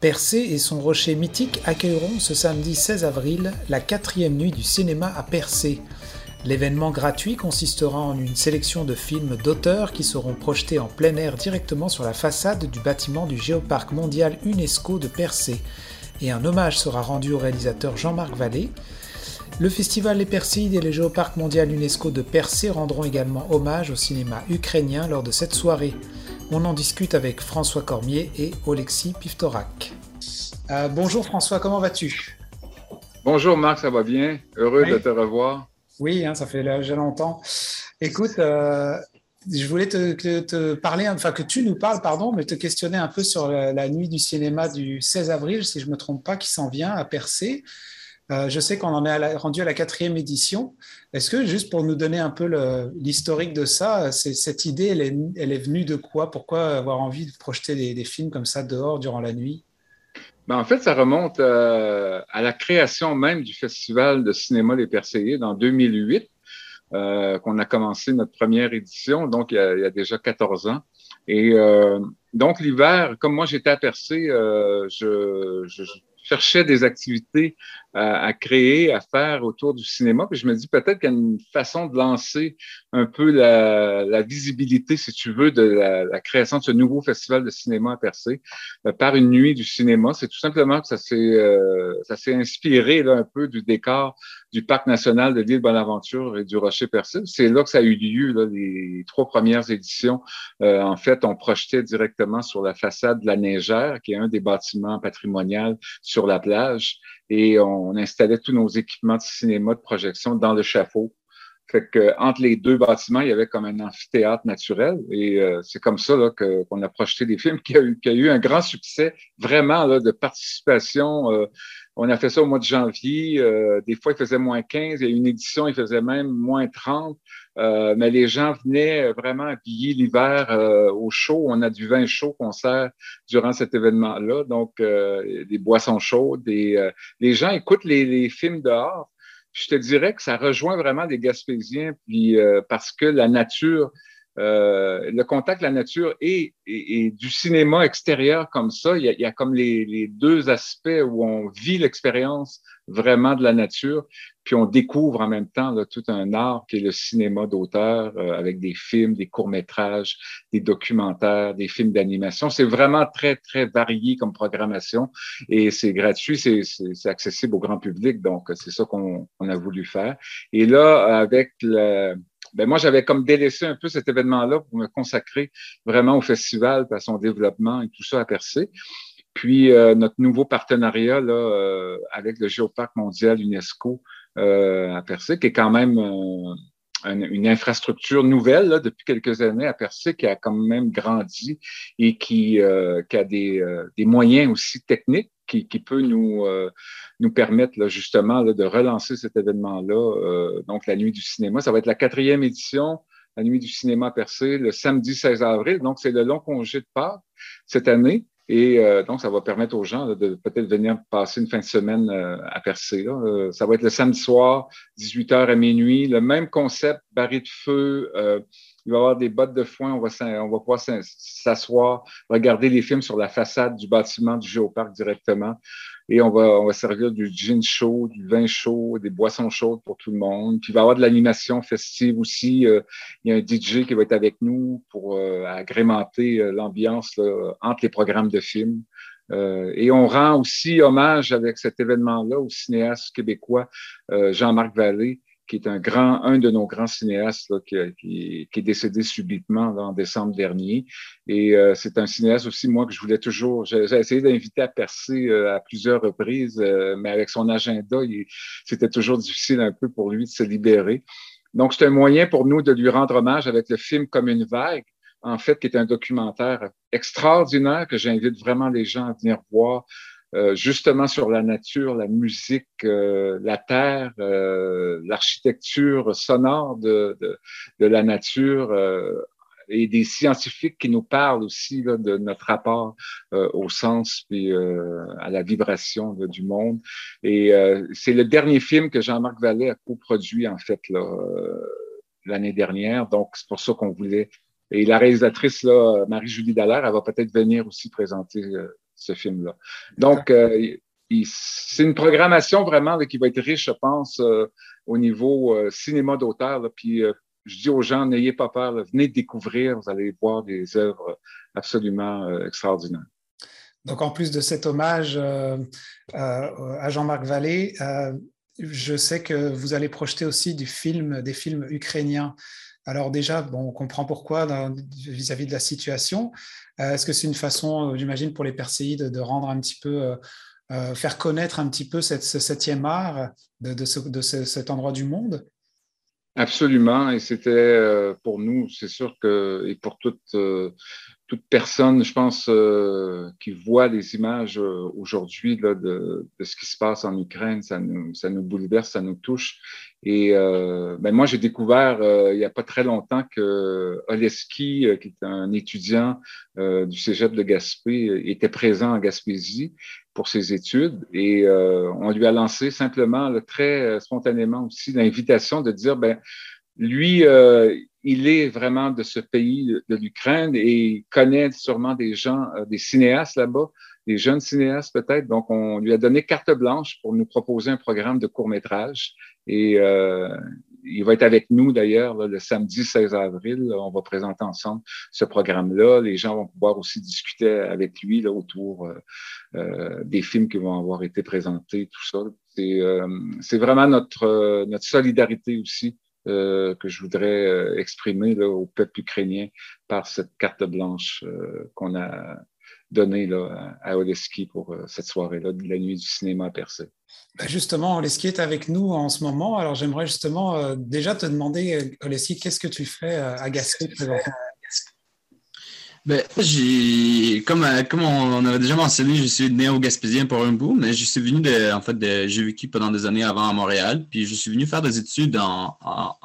Percé et son rocher mythique accueilleront ce samedi 16 avril la quatrième nuit du cinéma à Percé. L'événement gratuit consistera en une sélection de films d'auteurs qui seront projetés en plein air directement sur la façade du bâtiment du Géoparc mondial UNESCO de Percé. Et un hommage sera rendu au réalisateur Jean-Marc Vallée. Le festival Les Perséides et le Géoparc mondial UNESCO de Percé rendront également hommage au cinéma ukrainien lors de cette soirée. On en discute avec François Cormier et Alexis Piftorak. Euh, bonjour François, comment vas-tu? Bonjour Marc, ça va bien? Heureux de te revoir. Oui, hein, ça fait déjà longtemps. Écoute, euh, je voulais te, parler, enfin que tu nous parles, pardon, mais te questionner un peu sur la, nuit du cinéma du 16 avril, si je ne me trompe pas, qui s'en vient à Percé. Euh, je sais qu'on en est rendu à la quatrième édition. Est-ce que, juste pour nous donner un peu l'historique de ça, cette idée, elle est, venue de quoi? Pourquoi avoir envie de projeter des, films comme ça dehors durant la nuit? Ben, en fait, ça remonte euh, à la création même du Festival de cinéma Les Perséides en 2008, euh, qu'on a commencé notre première édition, donc il y a, déjà 14 ans. Et donc l'hiver, comme moi j'étais à Percé, je, cherchais des activités à, créer, à faire autour du cinéma. Puis je me dis peut-être qu'il y a une façon de lancer un peu la, visibilité, si tu veux, de la, création de ce nouveau festival de cinéma à Percé euh, par une nuit du cinéma. C'est tout simplement que ça s'est euh, ça s'est inspiré là, un peu du décor du parc national de l'île Bonaventure et du Rocher Percé. C'est là que ça a eu lieu, là, les trois premières éditions. Euh, en fait, on projetait directement sur la façade de la Neigère, qui est un des bâtiments patrimoniaux sur la plage et on installait tous nos équipements de cinéma de projection dans le chapeau. Fait que entre les deux bâtiments, il y avait comme un amphithéâtre naturel et euh, c'est comme ça là, qu'on a projeté des films qui a, eu, qui a eu un grand succès vraiment là, de participation. Euh, on a fait ça au mois de janvier. Euh, des fois, il faisait moins 15. Il y a une édition, il faisait même moins 30. Euh, mais les gens venaient vraiment habiller l'hiver euh, au chaud. On a du vin chaud qu'on sert durant cet événement-là. Donc, des boissons chaudes. Des, les gens écoutent les, les, films dehors. Je te dirais que ça rejoint vraiment les Gaspésiens, puis parce que la nature euh, le contact la nature et, du cinéma extérieur comme ça, il y a, il y a comme les, les, deux aspects où on vit l'expérience vraiment de la nature, puis on découvre en même temps là, tout un art qui est le cinéma d'auteur euh, avec des films, des courts-métrages, des documentaires, des films d'animation. C'est vraiment très, très varié comme programmation et c'est gratuit, c'est accessible au grand public, donc c'est ça qu'on a voulu faire. Et là, avec le ben moi, j'avais comme délaissé un peu cet événement-là pour me consacrer vraiment au festival, à son développement et tout ça à percer. Puis euh, notre nouveau partenariat là, euh, avec le Géoparc mondial UNESCO euh, à Percé, qui est quand même une, infrastructure nouvelle là, depuis quelques années à Percé, qui a quand même grandi et qui, qui a des, des moyens aussi techniques qui, qui peut nous, euh, nous permettre là, justement là, de relancer cet événement-là. Euh, donc, la Nuit du cinéma, ça va être la quatrième édition, la Nuit du cinéma percé, le samedi 16 avril. Donc, c'est le long congé de Pâques cette année. Et euh, donc, ça va permettre aux gens de peut-être venir passer une fin de semaine à Percé. Là. ça va être le samedi soir, 18h à minuit. Le même concept, baril de feu, il va y avoir des bottes de foin, on va, on va pouvoir s'asseoir, regarder les films sur la façade du bâtiment du Géoparc directement. Et on va, on va servir du gin chaud, du vin chaud, des boissons chaudes pour tout le monde. Puis il va y avoir de l'animation festive aussi. Euh, il y a un DJ qui va être avec nous pour euh, agrémenter euh, l'ambiance entre les programmes de films. et on rend aussi hommage avec cet événement-là au cinéaste québécois Jean-Marc Vallée, qui est un grand, un de nos grands cinéastes là, qui, qui, qui, est décédé subitement là, en décembre dernier. Et euh, c'est un cinéaste aussi, moi, que je voulais toujours. J'ai essayé d'inviter à percer euh, à plusieurs reprises, euh, mais avec son agenda, c'était toujours difficile un peu pour lui de se libérer. Donc, c'est un moyen pour nous de lui rendre hommage avec le film Comme une vague, en fait, qui est un documentaire extraordinaire que j'invite vraiment les gens à venir voir. Euh, justement sur la nature, la musique, euh, la terre, euh, l'architecture sonore de, de, de, la nature et des scientifiques qui nous parlent aussi là, de notre rapport au sens et à la vibration du monde. Et c'est le dernier film que Jean-Marc Vallée a coproduit en fait l'année dernière. Donc c'est pour ça qu'on voulait. Et la réalisatrice là, Marie-Julie Dallaire, elle va peut-être venir aussi présenter ce film-là. Donc, c'est une programmation vraiment qui va être riche, je pense, au niveau cinéma d'auteur. Puis je dis aux gens, n'ayez pas peur, venez découvrir, vous allez voir des œuvres absolument extraordinaires. Donc, en plus de cet hommage euh, euh, à Jean-Marc Vallée, euh, je sais que vous allez projeter aussi du film, des films ukrainiens. Alors déjà, bon, on comprend pourquoi vis-à-vis de la situation. Est-ce que c'est une façon, j'imagine, pour les Perséides de rendre un petit peu, faire connaître un petit peu cette, ce septième art de cet endroit du monde? Absolument, et c'était pour nous, c'est sûr que, et pour toute toute personne, je pense, euh, qui voit les images euh, aujourd'hui de, de, ce qui se passe en Ukraine, ça nous, ça nous bouleverse, ça nous touche. Et euh, ben moi, j'ai découvert il n'y a pas très longtemps que Oleski, qui est un étudiant du Cégep de Gaspé, était présent en Gaspésie pour ses études. Et on lui a lancé simplement, très spontanément aussi, l'invitation de dire, ben lui, il est vraiment de ce pays de l'Ukraine et il connaît sûrement des gens, euh, des cinéastes là-bas, des jeunes cinéastes peut-être. Donc, on lui a donné carte blanche pour nous proposer un programme de court métrage. Et euh, il va être avec nous d'ailleurs le samedi 16 avril. on va présenter ensemble ce programme-là. Les gens vont pouvoir aussi discuter avec lui là, autour euh, euh des films qui vont avoir été présentés, tout ça. C'est vraiment notre, notre solidarité aussi euh, que je voudrais euh, exprimer là, au peuple ukrainien par cette carte blanche euh, qu'on a donnée là, à Oleski pour cette soirée-là de la nuit du cinéma à Percé. Ben, justement, Oleski est avec nous en ce moment. Alors j'aimerais justement déjà te demander, Oleski, qu'est-ce que tu fais à Gaspé présentement? Ben, comme, euh, comme on, avait déjà mentionné, je suis né au Gaspésien pour un bout, mais je suis venu de, en fait, de, j'ai vécu pendant des années avant à Montréal, puis je suis venu faire des études en,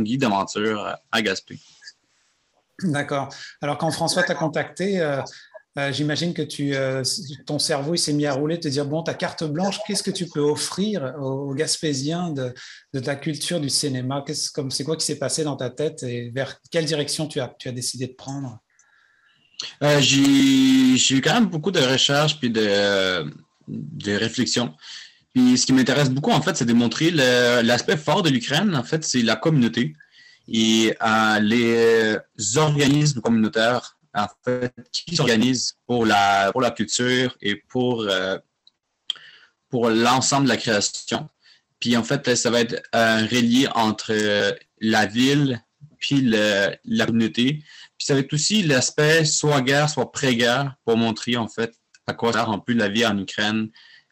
guide d'aventure à Gaspé. D'accord. Alors, quand François t'a contacté, euh, euh, j'imagine que ton cerveau il s'est mis à rouler, te dire bon, ta carte blanche, qu'est-ce que tu peux offrir aux, Gaspésiens de, ta culture du cinéma? C'est quoi qui s'est passé dans ta tête et vers quelle direction tu as, tu as décidé de prendre? Euh, j'ai eu quand même beaucoup de recherches puis de, réflexions. Puis ce qui m'intéresse beaucoup, en fait, c'est de montrer l'aspect fort de l'Ukraine, en fait, c'est la communauté et euh, les organismes communautaires, en fait, qui s'organisent pour la, pour la culture et pour, euh, pour l'ensemble de la création. Puis en fait, ça va être un relié entre la ville puis la communauté puis ça va être aussi l'aspect soit guerre, soit pré-guerre pour montrer en fait à quoi ça a un peu la vie en Ukraine,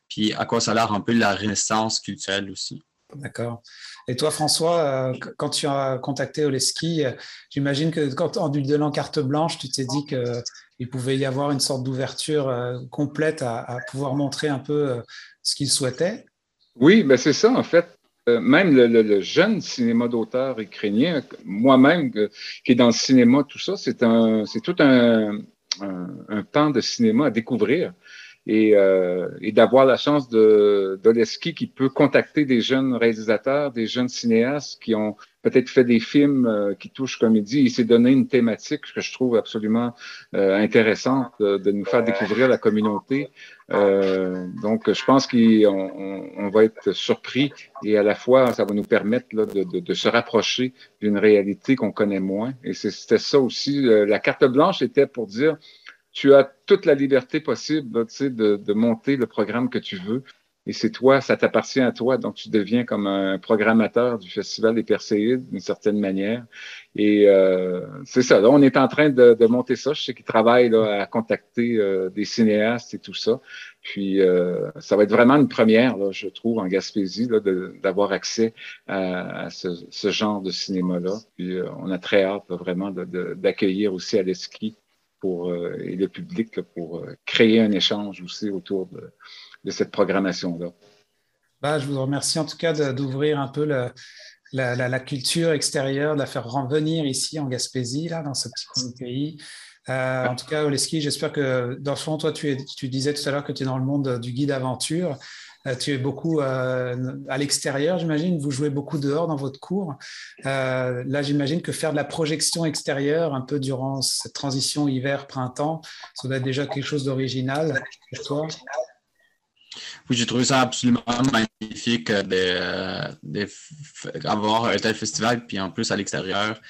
puis à quoi ça a l'air un peu la renaissance culturelle aussi. D'accord. Et toi, François, euh, quand tu as contacté Oleski, euh, j'imagine que quand en lui donnant carte blanche, tu t'es dit qu'il pouvait y avoir une sorte d'ouverture euh, complète à, pouvoir montrer un peu ce qu'il souhaitait? Oui, ben c'est ça en fait. Euh, même le, jeune cinéma d'auteur ukrainien, moi-même qui est dans le cinéma, tout ça, c'est un, c'est tout un, un, pan de cinéma à découvrir et, euh, et d'avoir la chance de d'Oleski qui peut contacter des jeunes réalisateurs, des jeunes cinéastes qui ont peut-être fait des films euh, qui touchent, comme il s'est donné une thématique que je trouve absolument euh, intéressante de, nous faire découvrir la communauté. Euh, donc, je pense qu'on on, va être surpris et à la fois, ça va nous permettre là, de, de, de, se rapprocher d'une réalité qu'on connaît moins. Et c'était ça aussi. la carte blanche était pour dire, tu as toute la liberté possible sais, de, de monter le programme que tu veux et c'est toi, ça t'appartient à toi, donc tu deviens comme un programmateur du Festival des Perséides d'une certaine manière. Et euh, c'est ça, là, on est en train de, monter ça. Je sais qu'ils travaillent là, à contacter euh, des cinéastes et tout ça. Puis euh, ça va être vraiment une première, là, je trouve, en Gaspésie, d'avoir accès à, ce, genre de cinéma-là. Puis on a très hâte vraiment d'accueillir aussi à l'esprit euh, et le public pour créer un échange aussi autour de cette programmation-là. Bah, je vous remercie en tout cas d'ouvrir un peu la, culture extérieure, de la faire revenir ici en Gaspésie, là, dans ce petit pays. en tout cas, Oleski, j'espère que dans le fond, toi, tu, tu disais tout à l'heure que tu es dans le monde du guide aventure. Euh, tu es beaucoup euh, à l'extérieur, j'imagine. Vous jouez beaucoup dehors dans votre cours. Euh, là, j'imagine que faire de la projection extérieure un peu durant cette transition hiver-printemps, ça doit être déjà quelque chose d'original pour toi. Oui, j'ai trouvé ça absolument magnifique d'avoir un tel festival, puis en plus à l'extérieur,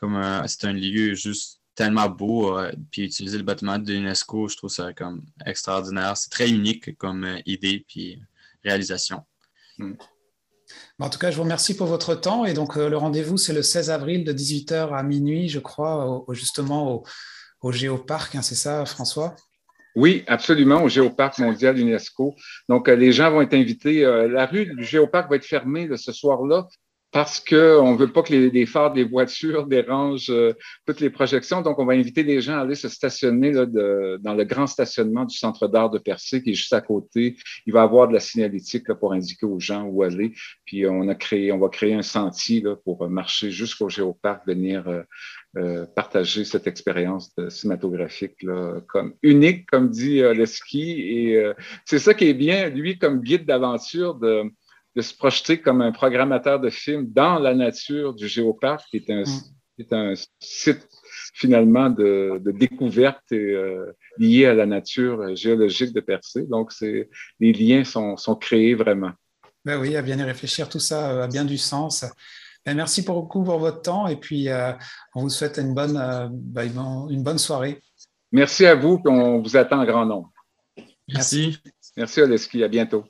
comme c'est un lieu juste tellement beau, puis utiliser le bâtiment de l'UNESCO, je trouve ça comme extraordinaire. C'est très unique comme idée, puis réalisation. Hmm. En tout cas, je vous remercie pour votre temps. Et donc, euh, le rendez-vous, c'est le 16 avril de 18h à minuit, je crois, justement au, au Géoparc. Hein, c'est ça, François? Oui, absolument, au Géoparc mondial UNESCO. Donc, euh, les gens vont être invités. Euh, la rue du Géoparc va être fermée ce soir-là parce qu'on ne veut pas que les, phares des voitures dérangent euh, toutes les projections. Donc, on va inviter les gens à aller se stationner dans le grand stationnement du Centre d'art de Percé qui est juste à côté. Il va y avoir de la signalétique pour indiquer aux gens où aller. Puis, on, a créé, on va créer un sentier pour marcher jusqu'au Géoparc, venir euh, euh, partager cette expérience cinématographique comme unique, comme dit euh, Leski. Et c'est ça qui est bien, lui, comme guide d'aventure, de de se projeter comme un programmateur de films dans la nature du Géoparc, qui est un, mm. un site finalement de, découverte et, euh, lié à la nature géologique de Percé. Donc, les liens sont, créés vraiment. Ben oui, à bien y réfléchir, tout ça euh, a bien du sens. Ben merci beaucoup pour votre temps et puis euh, on vous souhaite une bonne, ben, une bonne soirée. Merci à vous, on vous attend en grand nombre. Merci. Merci Oleski, à bientôt.